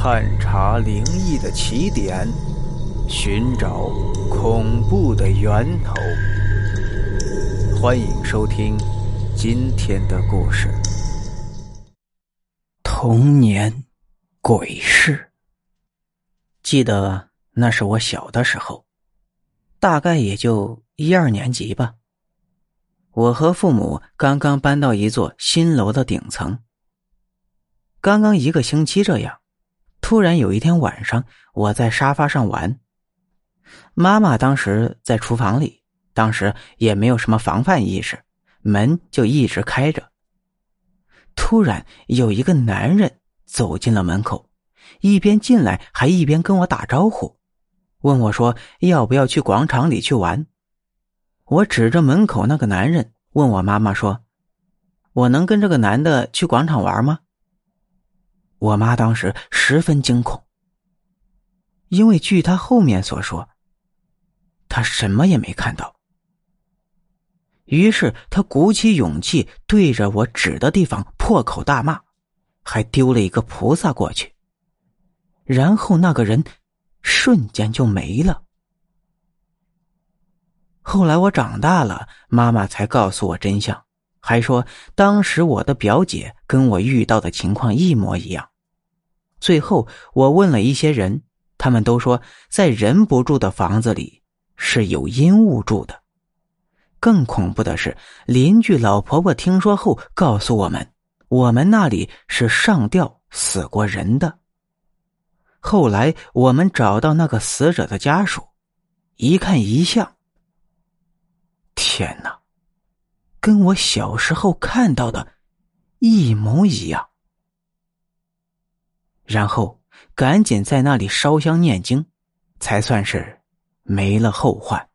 探查灵异的起点，寻找恐怖的源头。欢迎收听今天的故事：童年鬼事。记得那是我小的时候，大概也就一二年级吧。我和父母刚刚搬到一座新楼的顶层。刚刚一个星期这样，突然有一天晚上，我在沙发上玩，妈妈当时在厨房里，当时也没有什么防范意识，门就一直开着。突然有一个男人走进了门口，一边进来还一边跟我打招呼，问我说要不要去广场里去玩。我指着门口那个男人，问我妈妈说：“我能跟这个男的去广场玩吗？”我妈当时十分惊恐，因为据她后面所说，她什么也没看到。于是她鼓起勇气，对着我指的地方破口大骂，还丢了一个菩萨过去。然后那个人瞬间就没了。后来我长大了，妈妈才告诉我真相。还说，当时我的表姐跟我遇到的情况一模一样。最后，我问了一些人，他们都说，在人不住的房子里是有阴物住的。更恐怖的是，邻居老婆婆听说后告诉我们，我们那里是上吊死过人的。后来我们找到那个死者的家属，一看遗像，天哪！跟我小时候看到的一模一样，然后赶紧在那里烧香念经，才算是没了后患。